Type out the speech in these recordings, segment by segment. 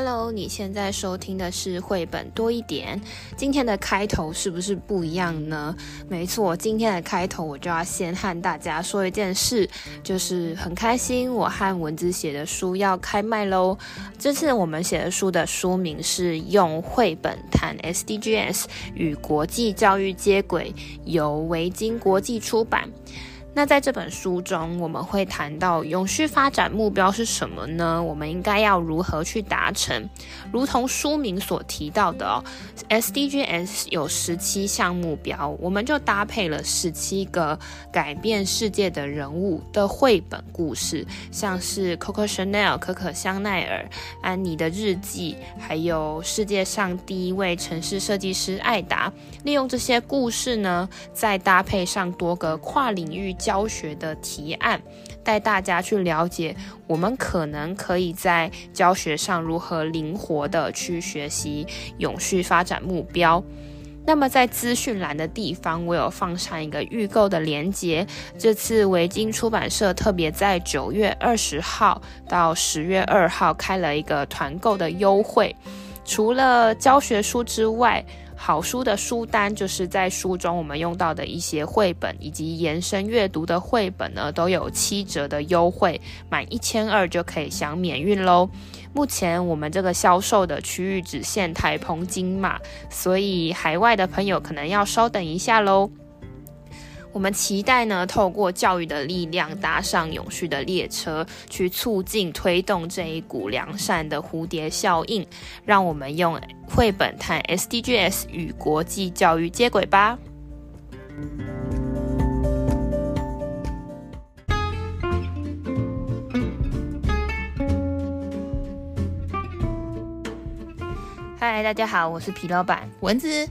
Hello，你现在收听的是绘本多一点。今天的开头是不是不一样呢？没错，今天的开头我就要先和大家说一件事，就是很开心，我和文字写的书要开卖喽。这次我们写的书的书名是《用绘本谈 SDGs 与国际教育接轨》，由维京国际出版。那在这本书中，我们会谈到永续发展目标是什么呢？我们应该要如何去达成？如同书名所提到的哦，SDGs 有十七项目标，我们就搭配了十七个改变世界的人物的绘本故事，像是 Coco Chanel 可可香奈儿、安妮的日记，还有世界上第一位城市设计师艾达。利用这些故事呢，再搭配上多个跨领域。教学的提案，带大家去了解，我们可能可以在教学上如何灵活的去学习永续发展目标。那么在资讯栏的地方，我有放上一个预购的链接。这次维京出版社特别在九月二十号到十月二号开了一个团购的优惠，除了教学书之外。好书的书单就是在书中我们用到的一些绘本以及延伸阅读的绘本呢，都有七折的优惠，满一千二就可以享免运喽。目前我们这个销售的区域只限台澎金马，所以海外的朋友可能要稍等一下喽。我们期待呢，透过教育的力量，搭上永续的列车，去促进推动这一股良善的蝴蝶效应。让我们用绘本谈 SDGs 与国际教育接轨吧。嗨，大家好，我是皮老板蚊子。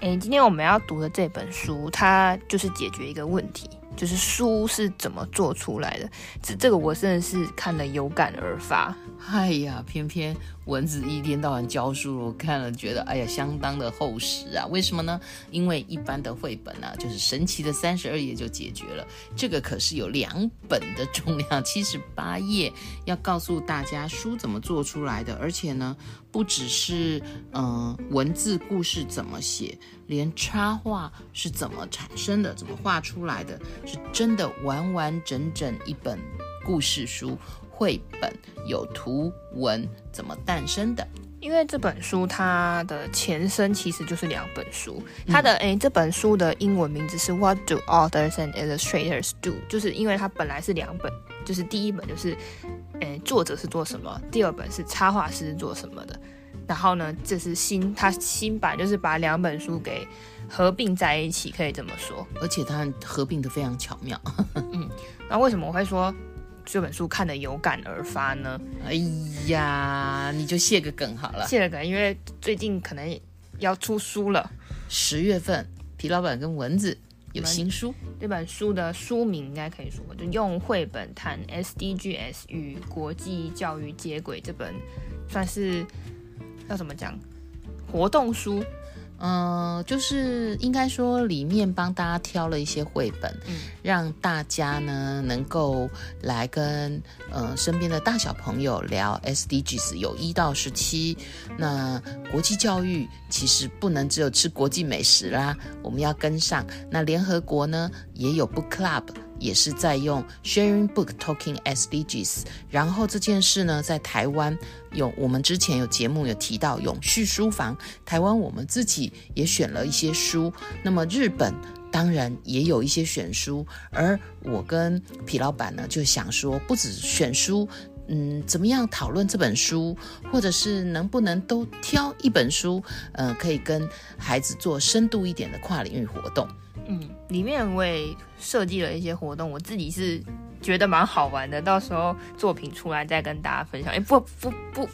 诶，今天我们要读的这本书，它就是解决一个问题，就是书是怎么做出来的。这这个我真的是看了有感而发。哎呀，偏偏蚊子一天到晚教书，我看了觉得哎呀，相当的厚实啊。为什么呢？因为一般的绘本呢、啊，就是神奇的三十二页就解决了，这个可是有两本的重量，七十八页，要告诉大家书怎么做出来的，而且呢，不只是嗯、呃、文字故事怎么写，连插画是怎么产生的，怎么画出来的，是真的完完整整一本故事书。绘本有图文怎么诞生的？因为这本书它的前身其实就是两本书，它的诶这本书的英文名字是 What do authors and illustrators do？就是因为它本来是两本，就是第一本就是诶作者是做什么，第二本是插画师是做什么的。然后呢，这是新它新版，就是把两本书给合并在一起，可以这么说。而且它合并的非常巧妙。嗯，那为什么我会说？这本书看的有感而发呢？哎呀，你就谢个梗好了。谢个梗，因为最近可能要出书了。十月份，皮老板跟蚊子有新书。这本书的书名应该可以说，就用绘本谈 SDGs 与国际教育接轨。这本算是要怎么讲？活动书。嗯、呃，就是应该说里面帮大家挑了一些绘本，嗯，让大家呢能够来跟呃身边的大小朋友聊 SDGs，有一到十七。那国际教育其实不能只有吃国际美食啦，我们要跟上。那联合国呢也有 Book Club。也是在用 Sharing Book Talking SDGs，然后这件事呢，在台湾有我们之前有节目有提到永续书房，台湾我们自己也选了一些书，那么日本当然也有一些选书，而我跟皮老板呢就想说，不止选书，嗯，怎么样讨论这本书，或者是能不能都挑一本书，呃，可以跟孩子做深度一点的跨领域活动。嗯，里面我也设计了一些活动，我自己是觉得蛮好玩的。到时候作品出来再跟大家分享。哎，不不不，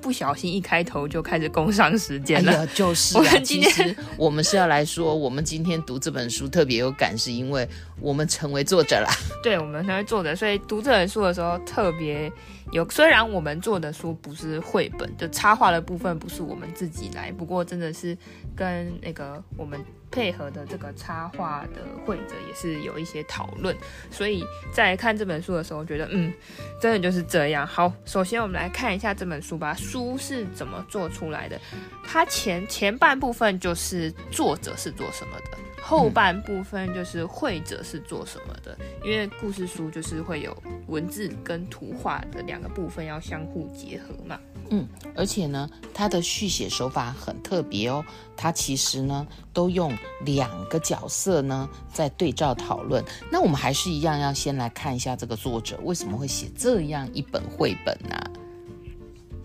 不小心一开头就开始工商时间了。哎，就是啊，我们今天我们是要来说，我们今天读这本书特别有感，是因为我们成为作者啦。对，我们成为作者，所以读这本书的时候特别有。虽然我们做的书不是绘本，就插画的部分不是我们自己来，不过真的是跟那个我们。配合的这个插画的绘者也是有一些讨论，所以在看这本书的时候，觉得嗯，真的就是这样。好，首先我们来看一下这本书吧。书是怎么做出来的？它前前半部分就是作者是做什么的，后半部分就是会者是做什么的。因为故事书就是会有文字跟图画的两个部分要相互结合嘛。嗯，而且呢，它的续写手法很特别哦。它其实呢，都用两个角色呢在对照讨论。那我们还是一样要先来看一下这个作者为什么会写这样一本绘本呢？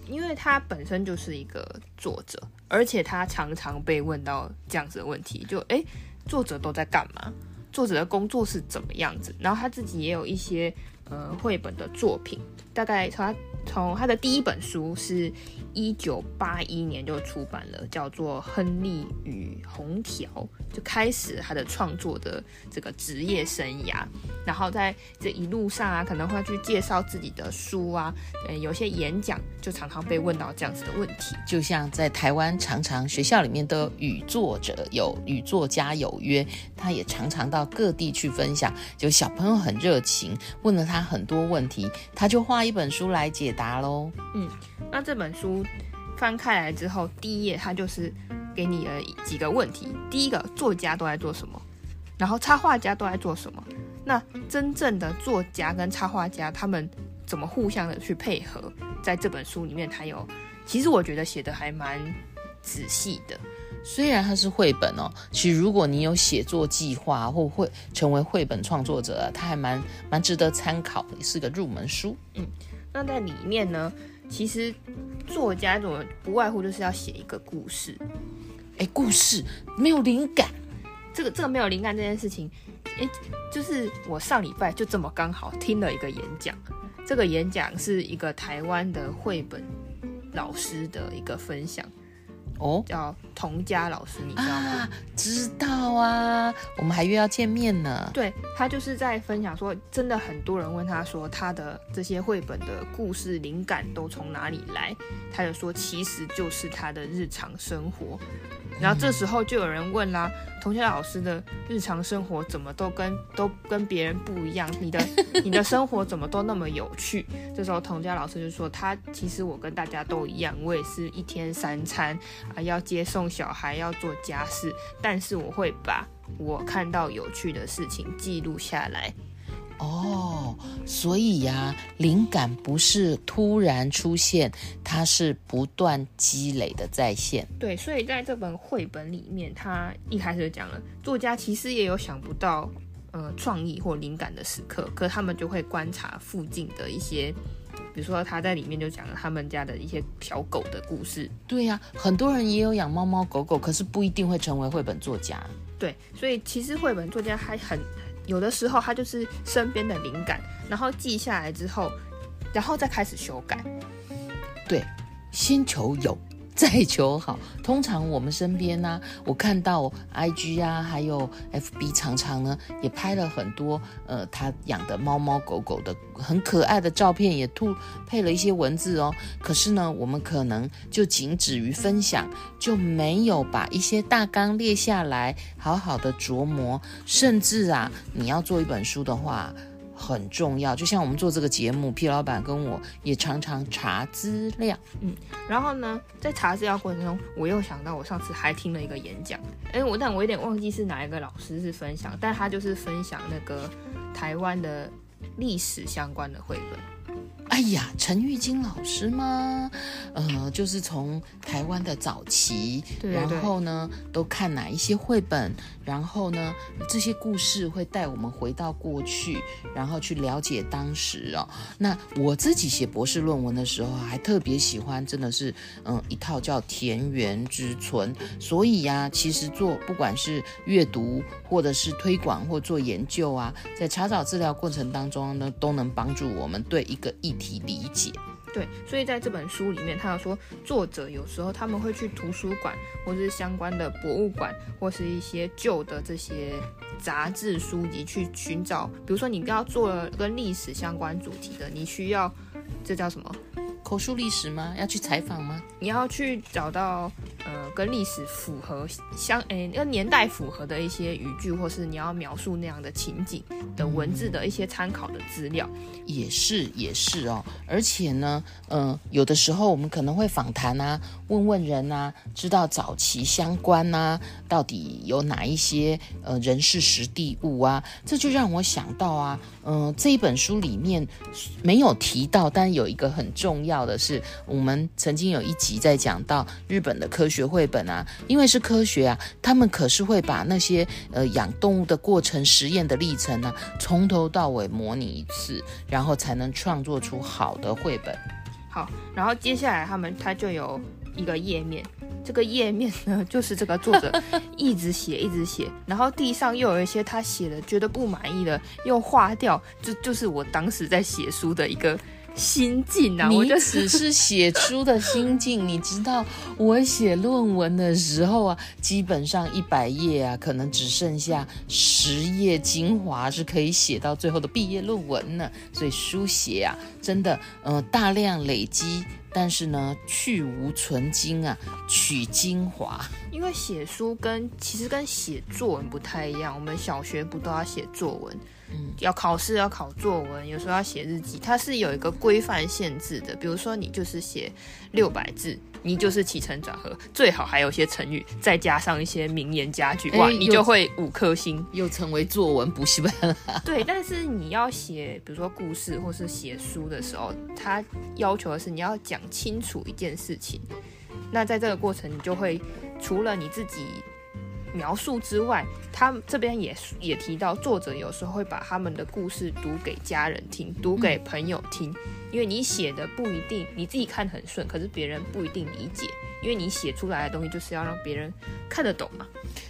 因为他本身就是一个作者，而且他常常被问到这样子的问题，就诶，作者都在干嘛？作者的工作是怎么样子？然后他自己也有一些呃绘本的作品，大概从他。从他的第一本书是一九八一年就出版了，叫做《亨利与红条》，就开始他的创作的这个职业生涯。然后在这一路上啊，可能会去介绍自己的书啊，嗯，有些演讲就常常被问到这样子的问题。就像在台湾，常常学校里面都与作者有与作家有约，他也常常到各地去分享。就小朋友很热情，问了他很多问题，他就画一本书来解答喽。嗯，那这本书翻开来之后，第一页他就是给你了几个问题。第一个，作家都在做什么？然后插画家都在做什么？那真正的作家跟插画家他们怎么互相的去配合？在这本书里面，它有其实我觉得写的还蛮仔细的。虽然它是绘本哦，其实如果你有写作计划或会成为绘本创作者，它还蛮蛮值得参考是个入门书。嗯。那在里面呢，其实作家怎么不外乎就是要写一个故事。哎，故事没有灵感，这个这个没有灵感这件事情，哎，就是我上礼拜就这么刚好听了一个演讲，这个演讲是一个台湾的绘本老师的一个分享。哦，叫童佳老师，你知道吗？啊，知道啊，我们还约要见面呢。对，他就是在分享说，真的很多人问他说，他的这些绘本的故事灵感都从哪里来？他就说，其实就是他的日常生活。然后这时候就有人问啦，童佳老师的日常生活怎么都跟都跟别人不一样？你的 你的生活怎么都那么有趣？这时候童佳老师就说，他其实我跟大家都一样，我也是一天三餐啊，要接送小孩，要做家事，但是我会把我看到有趣的事情记录下来。哦，所以呀、啊，灵感不是突然出现，它是不断积累的再现。对，所以在这本绘本里面，他一开始就讲了，作家其实也有想不到呃创意或灵感的时刻，可他们就会观察附近的一些，比如说他在里面就讲了他们家的一些小狗的故事。对呀、啊，很多人也有养猫猫狗狗，可是不一定会成为绘本作家。对，所以其实绘本作家还很。有的时候，他就是身边的灵感，然后记下来之后，然后再开始修改。对，星球有。再求好，通常我们身边呢、我看到 IG 啊，还有 FB，常常呢也拍了很多呃他养的猫猫狗狗的很可爱的照片，也吐配了一些文字哦。可是呢，我们可能就仅止于分享，就没有把一些大纲列下来，好好的琢磨。甚至啊，你要做一本书的话。很重要，就像我们做这个节目，P 老板跟我也常常查资料，嗯，然后呢，在查资料过程中，我又想到我上次还听了一个演讲，哎，我但我有点忘记是哪一个老师是分享，但他就是分享那个台湾的历史相关的绘本。哎呀，陈玉金老师吗？呃，就是从台湾的早期，对对对，然后呢，都看哪一些绘本，然后呢，这些故事会带我们回到过去，然后去了解当时哦。那我自己写博士论文的时候，还特别喜欢，真的是嗯，一套叫《田园之村》。所以呀、啊，其实做不管是阅读，或者是推广，或做研究啊，在查找资料过程当中呢，都能帮助我们对一个议题。理解，对，所以在这本书里面，他有说，作者有时候他们会去图书馆，或是相关的博物馆，或是一些旧的这些杂志书籍去寻找。比如说，你要做跟历史相关主题的，你需要这叫什么？口述历史吗？要去采访吗？你要去找到呃跟历史符合相诶那个年代符合的一些语句，或是你要描述那样的情景的文字的一些参考的资料，也是也是哦。而且呢，嗯、呃，有的时候我们可能会访谈啊，问问人啊，知道早期相关啊，到底有哪一些呃人事实地物啊，这就让我想到啊，嗯、呃，这一本书里面没有提到，但有一个很重要的是，我们曾经有一集在讲到日本的科学绘本啊，因为是科学啊，他们可是会把那些呃养动物的过程、实验的历程呢、啊，从头到尾模拟一次，然后才能创作出好的绘本。好，然后接下来他们他就有一个页面，这个页面呢就是这个作者 一直写一直写，然后地上又有一些他写的觉得不满意的又划掉，就就是我当时在写书的一个。心境啊，我就只是写书的心境。你知道，我写论文的时候啊，基本上一百页啊，可能只剩下十页精华是可以写到最后的毕业论文呢。所以书写啊，真的，呃，大量累积，但是呢，去无存精啊，取精华。因为写书跟其实跟写作文不太一样，我们小学不都要写作文？嗯，要考试要考作文，有时候要写日记，它是有一个规范限制的。比如说，你就是写六百字，你就是起承转合，最好还有一些成语，再加上一些名言佳句，哇，你就会五颗星，又成为作文补习班了。对，但是你要写，比如说故事或是写书的时候，它要求的是你要讲清楚一件事情。那在这个过程，你就会除了你自己。描述之外，他这边也也提到，作者有时候会把他们的故事读给家人听，读给朋友听，因为你写的不一定你自己看很顺，可是别人不一定理解，因为你写出来的东西就是要让别人看得懂嘛。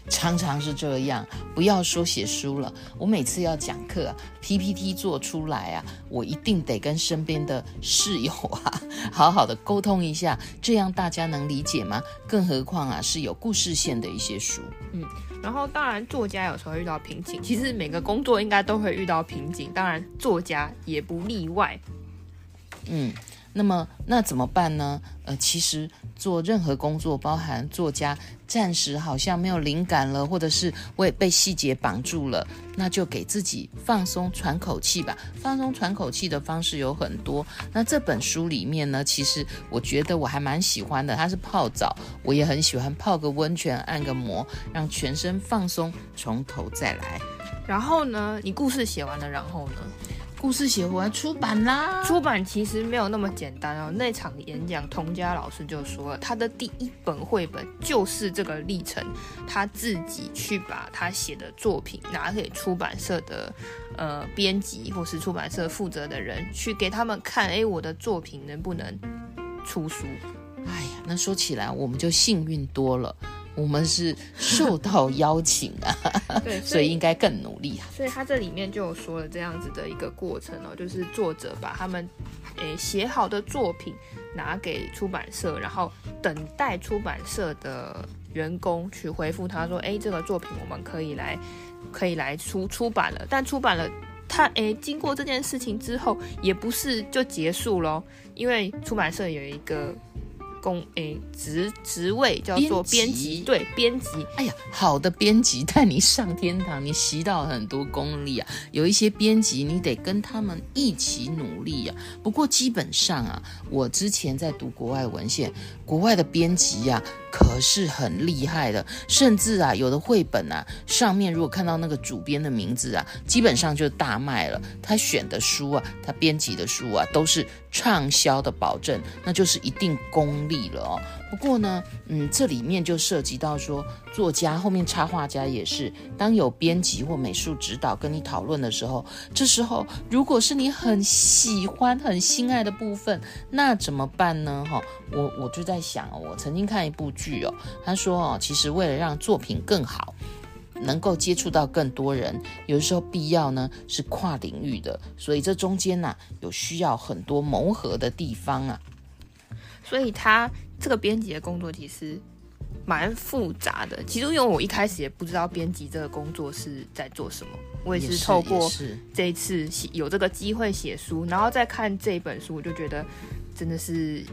常常是这样，不要说写书了，我每次要讲课，PPT 做出来啊，我一定得跟身边的室友啊，好好的沟通一下，这样大家能理解吗？更何况啊，是有故事线的一些书。嗯，然后当然作家有时候遇到瓶颈，其实每个工作应该都会遇到瓶颈，当然作家也不例外。嗯，那么那怎么办呢？呃，其实做任何工作，包含作家，暂时好像没有灵感了，或者是我也被细节绑住了，那就给自己放松喘口气吧。放松喘口气的方式有很多。那这本书里面呢，其实我觉得我还蛮喜欢的，它是泡澡，我也很喜欢泡个温泉，按个摩，让全身放松，从头再来。然后呢，你故事写完了，然后呢？故事写完出版啦，出版其实没有那么简单哦。那场演讲，童佳老师就说了，他的第一本绘本就是这个历程，他自己去把他写的作品拿给出版社的呃编辑或是出版社负责的人去给他们看，哎，我的作品能不能出书？哎呀，那说起来我们就幸运多了。我们是受到邀请啊，对，所以，应该更努力啊。所以他这里面就有说了这样子的一个过程哦，就是作者把他们诶写好的作品拿给出版社，然后等待出版社的员工去回复他说，诶，这个作品我们可以来可以来出出版了。但出版了，他诶经过这件事情之后，也不是就结束喽，因为出版社有一个。工诶，职职位叫做编辑，对，编辑。哎呀，好的编辑带你上天堂，你习到很多功力啊。有一些编辑，你得跟他们一起努力啊。不过基本上啊，我之前在读国外文献，国外的编辑呀、啊。可是很厉害的，甚至啊，有的绘本啊，上面如果看到那个主编的名字啊，基本上就大卖了。他选的书啊，他编辑的书啊，都是畅销的保证，那就是一定功力了哦。不过呢，嗯，这里面就涉及到说，作家后面插画家也是，当有编辑或美术指导跟你讨论的时候，这时候如果是你很喜欢、很心爱的部分，那怎么办呢？哈，我我就在想，我曾经看一部剧哦，他说哦，其实为了让作品更好，能够接触到更多人，有时候必要呢是跨领域的，所以这中间呢有需要很多磨合的地方啊，所以他。这个编辑的工作其实蛮复杂的。其实，因为我一开始也不知道编辑这个工作是在做什么，我也是透过这一次有这个机会写书，然后再看这本书，我就觉得真的是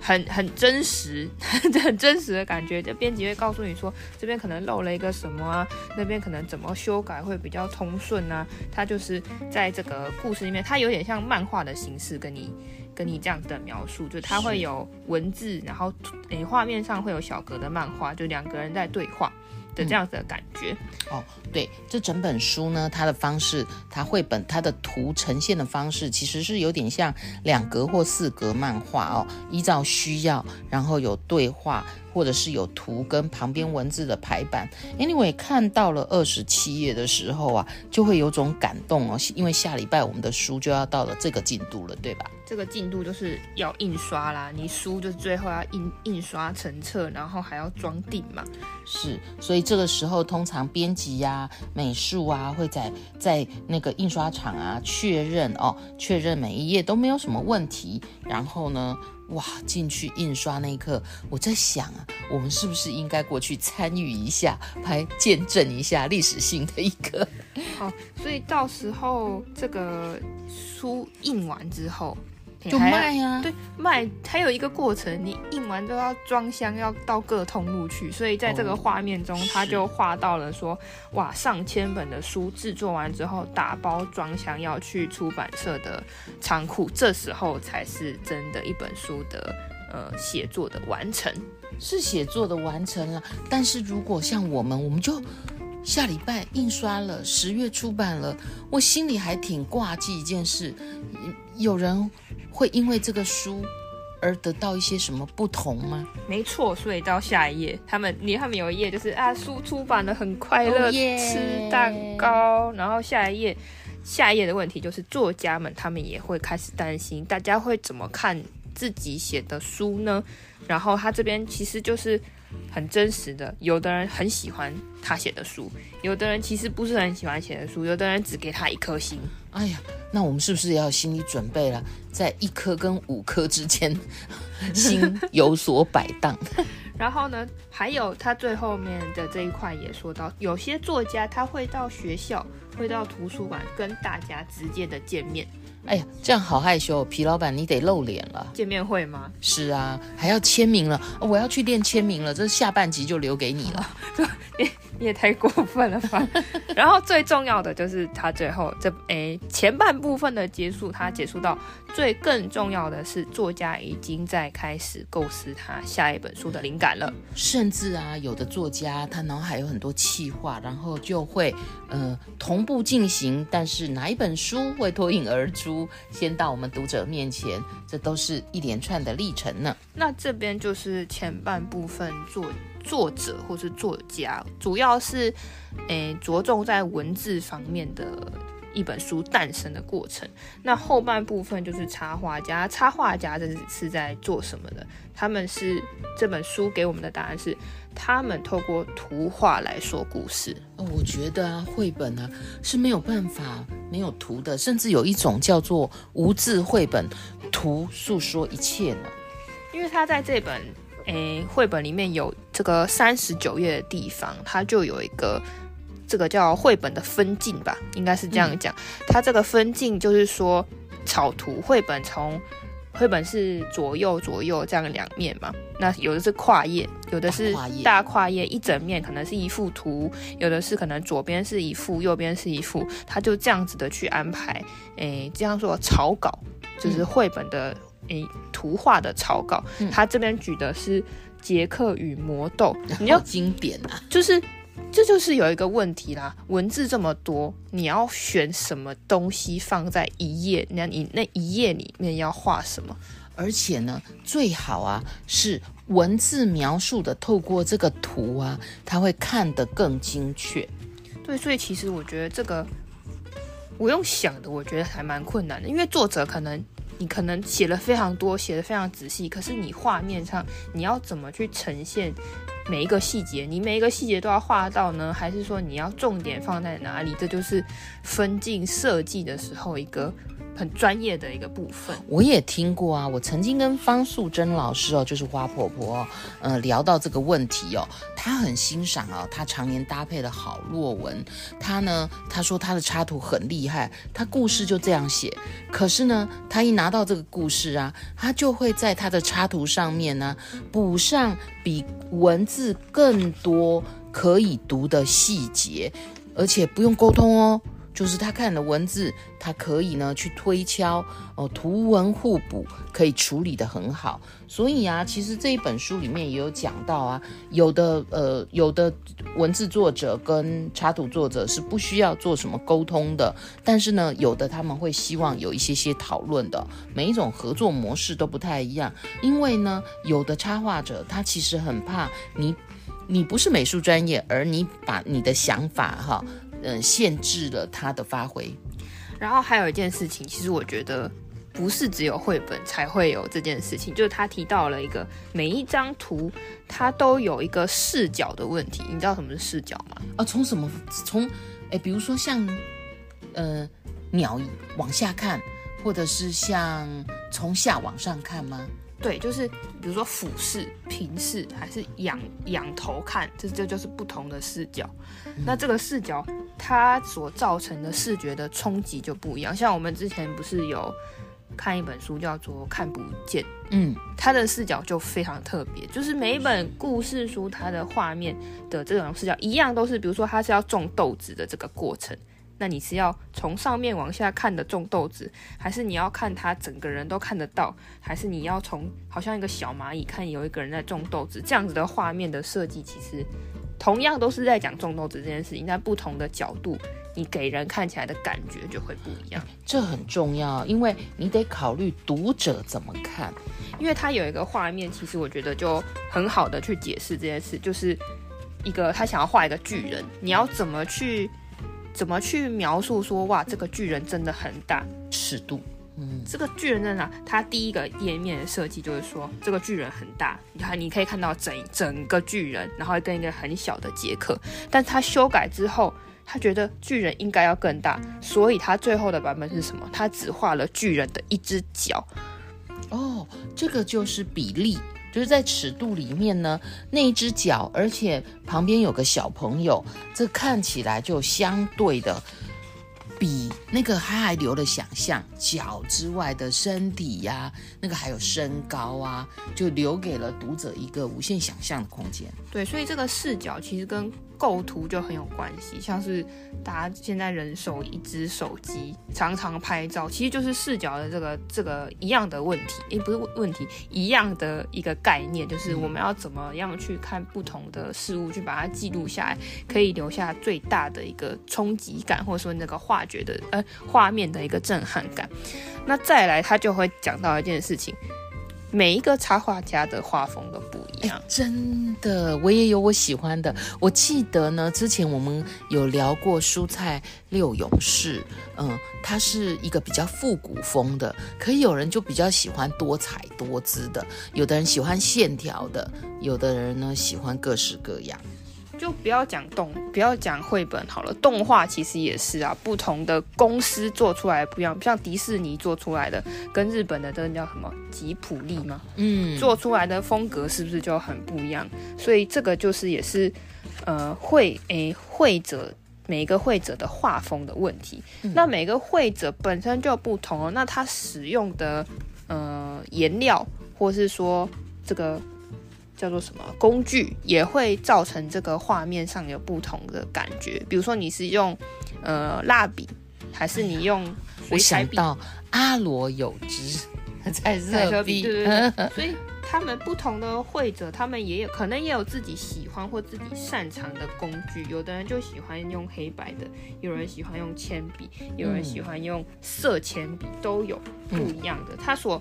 很很真实，很真实的感觉。就编辑会告诉你说，这边可能漏了一个什么啊，那边可能怎么修改会比较通顺啊。它就是在这个故事里面，它有点像漫画的形式跟你跟你这样子的描述，就它会有文字，然后诶画面上会有小格的漫画，就两个人在对话。的这样子的感觉、嗯、哦，对，这整本书呢，它的方式，它绘本它的图呈现的方式，其实是有点像两格或四格漫画哦，依照需要，然后有对话。或者是有图跟旁边文字的排版，Anyway，看到了二十七页的时候啊，就会有种感动哦，因为下礼拜我们的书就要到了这个进度了，对吧？这个进度就是要印刷啦，你书就是最后要印印刷成册，然后还要装订嘛。是，所以这个时候通常编辑呀、美术啊会在在那个印刷厂啊确认哦，确认每一页都没有什么问题，然后呢。哇！进去印刷那一刻，我在想啊，我们是不是应该过去参与一下，拍见证一下历史性的一刻？好，所以到时候这个书印完之后。就卖呀、啊，对，卖还有一个过程，你印完都要装箱，要到各通路去，所以在这个画面中，他、哦、就画到了说，哇，上千本的书制作完之后，打包装箱要去出版社的仓库，这时候才是真的一本书的呃写作的完成，是写作的完成了。但是如果像我们，我们就下礼拜印刷了，十月出版了，我心里还挺挂记一件事，有人。会因为这个书而得到一些什么不同吗？没错，所以到下一页，他们你他们有一页就是啊，书出版的很快乐，oh. 吃蛋糕。然后下一页，下一页的问题就是作家们他们也会开始担心，大家会怎么看自己写的书呢？然后他这边其实就是。很真实的，有的人很喜欢他写的书，有的人其实不是很喜欢写的书，有的人只给他一颗星。哎呀，那我们是不是也要心理准备了，在一颗跟五颗之间，心有所摆荡？然后呢，还有他最后面的这一块也说到，有些作家他会到学校，会到图书馆跟大家直接的见面。哎呀，这样好害羞，皮老板你得露脸了。见面会吗？是啊，还要签名了，我要去练签名了。这下半集就留给你了。你你 也太过分了吧！然后最重要的就是他最后这诶前半部分的结束，他结束到最更重要的是作家已经在开始构思他下一本书的灵感了。甚至啊，有的作家他脑海有很多气划，然后就会呃同步进行。但是哪一本书会脱颖而出，先到我们读者面前，这都是一连串的历程呢。那这边就是前半部分作。作者或是作家，主要是，诶、欸，着重在文字方面的一本书诞生的过程。那后半部分就是插画家，插画家这是是在做什么的？他们是这本书给我们的答案是，他们透过图画来说故事。我觉得啊，绘本啊是没有办法没有图的，甚至有一种叫做无字绘本，图诉说一切呢。因为他在这本。诶，绘本里面有这个三十九页的地方，它就有一个这个叫绘本的分镜吧，应该是这样讲。嗯、它这个分镜就是说草图绘本从绘本是左右左右这样两面嘛，那有的是跨页，有的是大跨页，一整面可能是一幅图，有的是可能左边是一幅，右边是一幅，它就这样子的去安排。诶，这样说草稿就是绘本的。嗯诶，图画的草稿，嗯、他这边举的是杰克与魔豆，你要经典啊，就是这就是有一个问题啦，文字这么多，你要选什么东西放在一页？那你那一页里面要画什么？而且呢，最好啊是文字描述的，透过这个图啊，他会看得更精确。对，所以其实我觉得这个我用想的，我觉得还蛮困难的，因为作者可能。你可能写了非常多，写的非常仔细，可是你画面上你要怎么去呈现每一个细节？你每一个细节都要画到呢？还是说你要重点放在哪里？这就是分镜设计的时候一个很专业的一个部分。我也听过啊，我曾经跟方素珍老师哦，就是花婆婆，呃，聊到这个问题哦，她很欣赏啊，她常年搭配的好落文，她呢，她说她的插图很厉害，她故事就这样写，可是呢，她一拿到这个故事啊，她就会在她的插图上面呢补上比文字更多可以读的细节，而且不用沟通哦。就是他看的文字，他可以呢去推敲哦，图文互补，可以处理得很好。所以啊，其实这一本书里面也有讲到啊，有的呃，有的文字作者跟插图作者是不需要做什么沟通的，但是呢，有的他们会希望有一些些讨论的。每一种合作模式都不太一样，因为呢，有的插画者他其实很怕你，你不是美术专业，而你把你的想法哈。嗯，限制了他的发挥。然后还有一件事情，其实我觉得不是只有绘本才会有这件事情，就是他提到了一个每一张图它都有一个视角的问题。你知道什么是视角吗？啊，从什么？从诶，比如说像呃鸟往下看，或者是像从下往上看吗？对，就是比如说俯视、平视，还是仰仰头看，这这就是不同的视角。嗯、那这个视角它所造成的视觉的冲击就不一样。像我们之前不是有看一本书叫做《看不见》，嗯，它的视角就非常特别，就是每一本故事书它的画面的这种视角一样，都是比如说它是要种豆子的这个过程。那你是要从上面往下看的种豆子，还是你要看他整个人都看得到，还是你要从好像一个小蚂蚁看有一个人在种豆子这样子的画面的设计，其实同样都是在讲种豆子这件事情，在不同的角度，你给人看起来的感觉就会不一样。这很重要，因为你得考虑读者怎么看，因为他有一个画面，其实我觉得就很好的去解释这件事，就是一个他想要画一个巨人，你要怎么去？怎么去描述说哇，这个巨人真的很大尺度？嗯，这个巨人在哪？他第一个页面的设计就是说这个巨人很大，你看你可以看到整整个巨人，然后跟一个很小的杰克。但他修改之后，他觉得巨人应该要更大，所以他最后的版本是什么？他只画了巨人的一只脚。哦，这个就是比例。就是在尺度里面呢，那一只脚，而且旁边有个小朋友，这看起来就相对的比那个他还留了想象，脚之外的身体呀、那个还有身高啊，就留给了读者一个无限想象的空间。对，所以这个视角其实跟构图就很有关系，像是大家现在人手一只手机，常常拍照，其实就是视角的这个这个一样的问题，诶，不是问题，一样的一个概念，就是我们要怎么样去看不同的事物，去把它记录下来，可以留下最大的一个冲击感，或者说那个画觉的呃画面的一个震撼感。那再来，他就会讲到一件事情。每一个插画家的画风都不一样，真的，我也有我喜欢的。我记得呢，之前我们有聊过蔬菜六勇士，嗯，它是一个比较复古风的，可有人就比较喜欢多彩多姿的，有的人喜欢线条的，有的人呢喜欢各式各样。就不要讲动，不要讲绘本好了。动画其实也是啊，不同的公司做出来不一样，像迪士尼做出来的，跟日本的这个叫什么吉普力吗？嗯，做出来的风格是不是就很不一样？所以这个就是也是呃绘诶绘者每一个绘者的画风的问题。嗯、那每个绘者本身就不同哦，那他使用的呃颜料，或是说这个。叫做什么工具也会造成这个画面上有不同的感觉。比如说你是用呃蜡笔，还是你用水彩笔？我想到阿罗有之彩色笔，对对对。所以他们不同的绘者，他们也有可能也有自己喜欢或自己擅长的工具。有的人就喜欢用黑白的，有人喜欢用铅笔，有人喜欢用色铅笔，都有不一样的。他所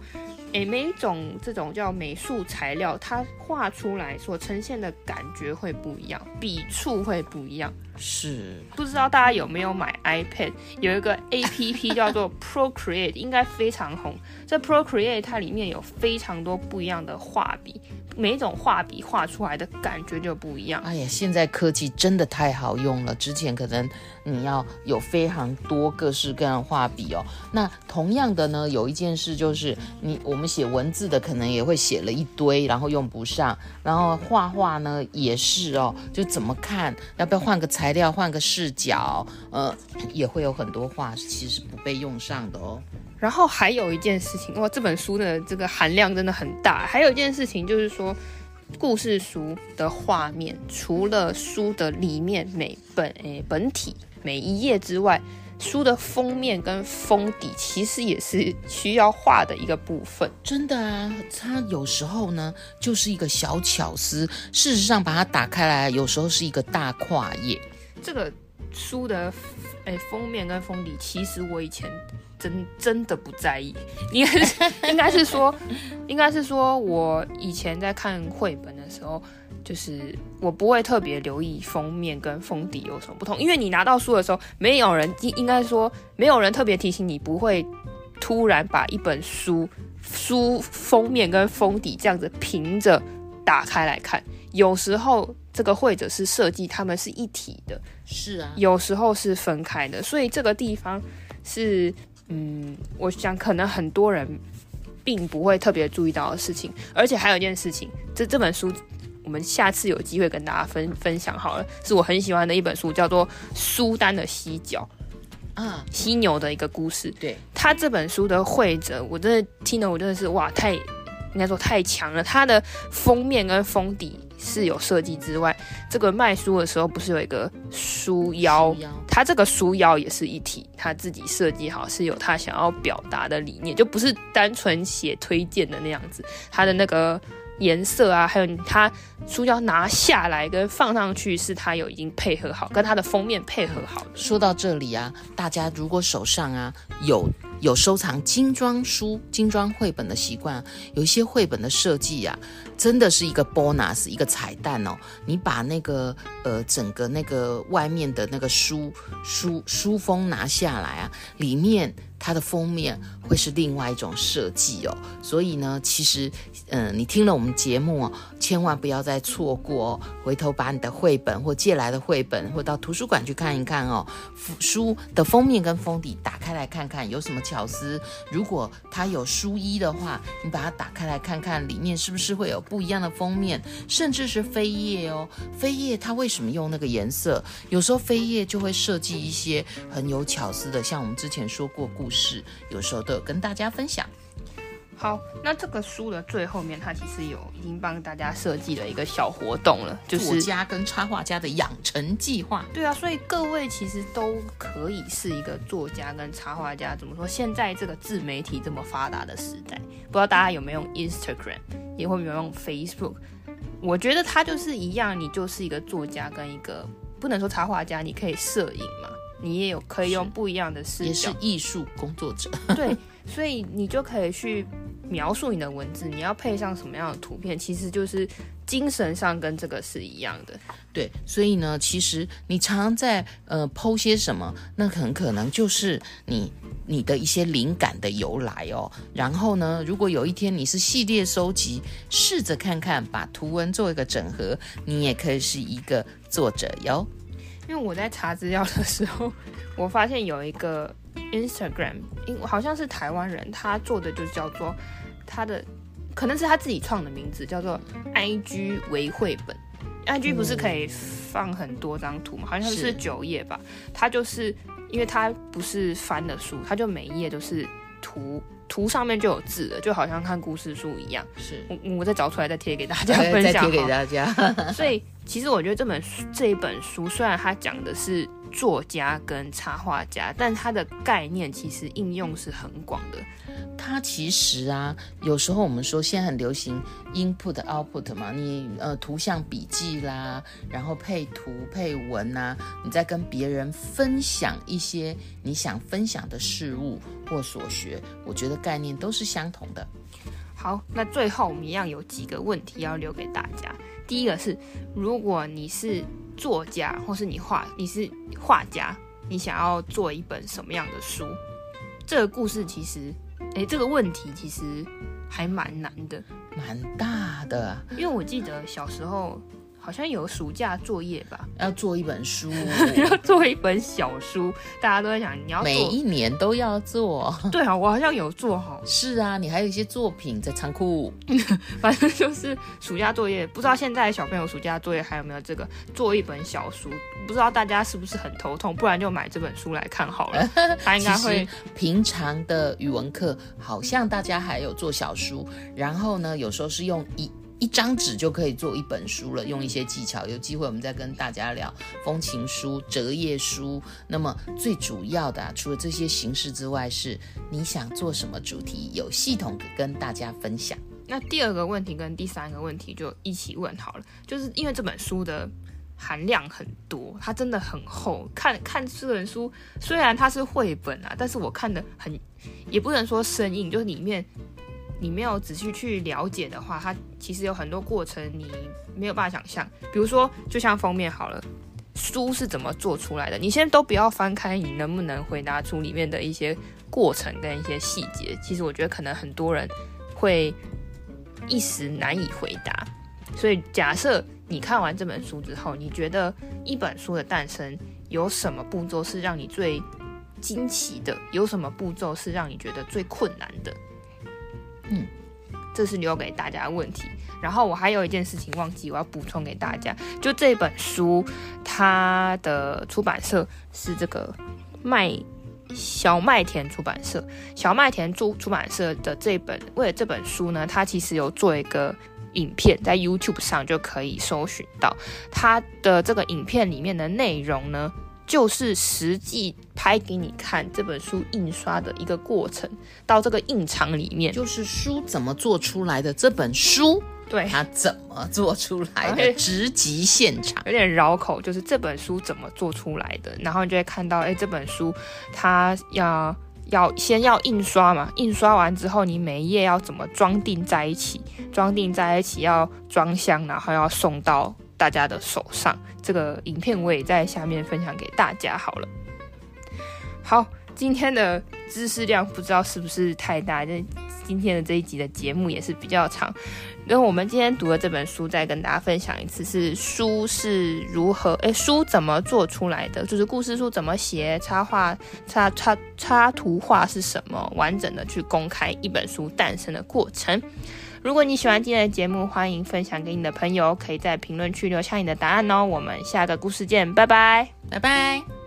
诶，每一种这种叫美术材料，它画出来所呈现的感觉会不一样，笔触会不一样。是，不知道大家有没有买 iPad？有一个 APP 叫做 Procreate，应该非常红。这 Procreate 它里面有非常多不一样的画笔，每一种画笔画出来的感觉就不一样。哎呀，现在科技真的太好用了。之前可能你要有非常多各式各样的画笔哦。那同样的呢，有一件事就是你我们写文字的可能也会写了一堆，然后用不上。然后画画呢也是哦，就怎么看，要不要换个材料，换个视角，呃，也会有很多画其实不被用上的哦。然后还有一件事情，哇，这本书的这个含量真的很大。还有一件事情就是说，故事书的画面，除了书的里面每本诶本体每一页之外，书的封面跟封底其实也是需要画的一个部分。真的啊，它有时候呢就是一个小巧思，事实上把它打开来，有时候是一个大跨页。这个书的诶封面跟封底，其实我以前。真真的不在意，应该是应该是说，应该是说，我以前在看绘本的时候，就是我不会特别留意封面跟封底有什么不同，因为你拿到书的时候，没有人应应该说没有人特别提醒你，不会突然把一本书书封面跟封底这样子平着打开来看，有时候这个绘者是设计他们是一体的，是啊，有时候是分开的，所以这个地方是。嗯，我想可能很多人并不会特别注意到的事情，而且还有一件事情，这这本书我们下次有机会跟大家分分享好了，是我很喜欢的一本书，叫做《苏丹的犀角》啊，犀牛的一个故事。对，他这本书的绘者，我真的听了，我真的是哇，太应该说太强了，它的封面跟封底。是有设计之外，这个卖书的时候不是有一个书腰？书腰，它这个书腰也是一体，他自己设计好，是有他想要表达的理念，就不是单纯写推荐的那样子。他的那个颜色啊，还有它书要拿下来跟放上去，是它有已经配合好，跟它的封面配合好的。说到这里啊，大家如果手上啊有。有收藏精装书、精装绘本的习惯，有一些绘本的设计呀，真的是一个 bonus，一个彩蛋哦。你把那个呃整个那个外面的那个书书书封拿下来啊，里面。它的封面会是另外一种设计哦，所以呢，其实，嗯、你听了我们节目哦，千万不要再错过哦，回头把你的绘本或借来的绘本，或到图书馆去看一看哦，书的封面跟封底打开来看看有什么巧思。如果它有书衣的话，你把它打开来看看，里面是不是会有不一样的封面，甚至是扉页哦，扉页它为什么用那个颜色？有时候扉页就会设计一些很有巧思的，像我们之前说过故事。是，有时候都有跟大家分享。好，那这个书的最后面，它其实有已经帮大家设计了一个小活动了，就是作家跟插画家的养成计划。对啊，所以各位其实都可以是一个作家跟插画家。怎么说？现在这个自媒体这么发达的时代，不知道大家有没有用 Instagram，也会没有用 Facebook？我觉得它就是一样，你就是一个作家跟一个不能说插画家，你可以摄影嘛。你也有可以用不一样的视角，也是艺术工作者。对，所以你就可以去描述你的文字，你要配上什么样的图片，其实就是精神上跟这个是一样的。对，所以呢，其实你常常在呃 po 些什么，那很可能就是你你的一些灵感的由来哦。然后呢，如果有一天你是系列收集，试着看看把图文做一个整合，你也可以是一个作者哟。因为我在查资料的时候，我发现有一个 Instagram，因好像是台湾人，他做的就叫做他的，可能是他自己创的名字，叫做 IG 为绘本。IG 不是可以放很多张图吗？好像是九页吧。他就是因为他不是翻的书，他就每一页都是图。图上面就有字了，就好像看故事书一样。是，我我再找出来再贴给大家 分享。再贴给大家。所以其实我觉得这本书这一本书虽然它讲的是作家跟插画家，但它的概念其实应用是很广的。它其实啊，有时候我们说现在很流行 input output 嘛，你呃图像笔记啦，然后配图配文啊，你在跟别人分享一些你想分享的事物或所学，我觉得概念都是相同的。好，那最后我们一样有几个问题要留给大家。第一个是，如果你是作家，或是你画，你是画家，你想要做一本什么样的书？这个故事其实，诶，这个问题其实还蛮难的，蛮大的。因为我记得小时候。好像有暑假作业吧，要做一本书，要做一本小书，大家都在想你要每一年都要做。对啊，我好像有做哈。是啊，你还有一些作品在仓库。反正就是暑假作业，不知道现在小朋友暑假作业还有没有这个做一本小书？不知道大家是不是很头痛？不然就买这本书来看好了。他应该会。平常的语文课好像大家还有做小书，然后呢，有时候是用一。一张纸就可以做一本书了，用一些技巧，有机会我们再跟大家聊风情书、折页书。那么最主要的啊，除了这些形式之外，是你想做什么主题，有系统跟大家分享。那第二个问题跟第三个问题就一起问好了，就是因为这本书的含量很多，它真的很厚。看看这本书，虽然它是绘本啊，但是我看的很，也不能说生硬，就是里面。你没有仔细去了解的话，它其实有很多过程你没有办法想象。比如说，就像封面好了，书是怎么做出来的？你先都不要翻开，你能不能回答出里面的一些过程跟一些细节？其实我觉得可能很多人会一时难以回答。所以，假设你看完这本书之后，你觉得一本书的诞生有什么步骤是让你最惊奇的？有什么步骤是让你觉得最困难的？嗯，这是留给大家的问题。然后我还有一件事情忘记，我要补充给大家，就这本书，它的出版社是这个麦小麦田出版社。小麦田出出版社的这本，为了这本书呢，它其实有做一个影片，在 YouTube 上就可以搜寻到它的这个影片里面的内容呢。就是实际拍给你看这本书印刷的一个过程，到这个印厂里面，就是书怎么做出来的。这本书，对，它怎么做出来的？直击现场，有点绕口，就是这本书怎么做出来的。然后你就会看到，哎，这本书它要要先要印刷嘛，印刷完之后，你每一页要怎么装订在一起？装订在一起要装箱，然后要送到。大家的手上，这个影片我也在下面分享给大家好了。好，今天的知识量不知道是不是太大，这今天的这一集的节目也是比较长。那我们今天读的这本书，再跟大家分享一次，是书是如何，诶，书怎么做出来的？就是故事书怎么写，插画、插插插图画是什么？完整的去公开一本书诞生的过程。如果你喜欢今天的节目，欢迎分享给你的朋友，可以在评论区留下你的答案哦。我们下个故事见，拜拜，拜拜。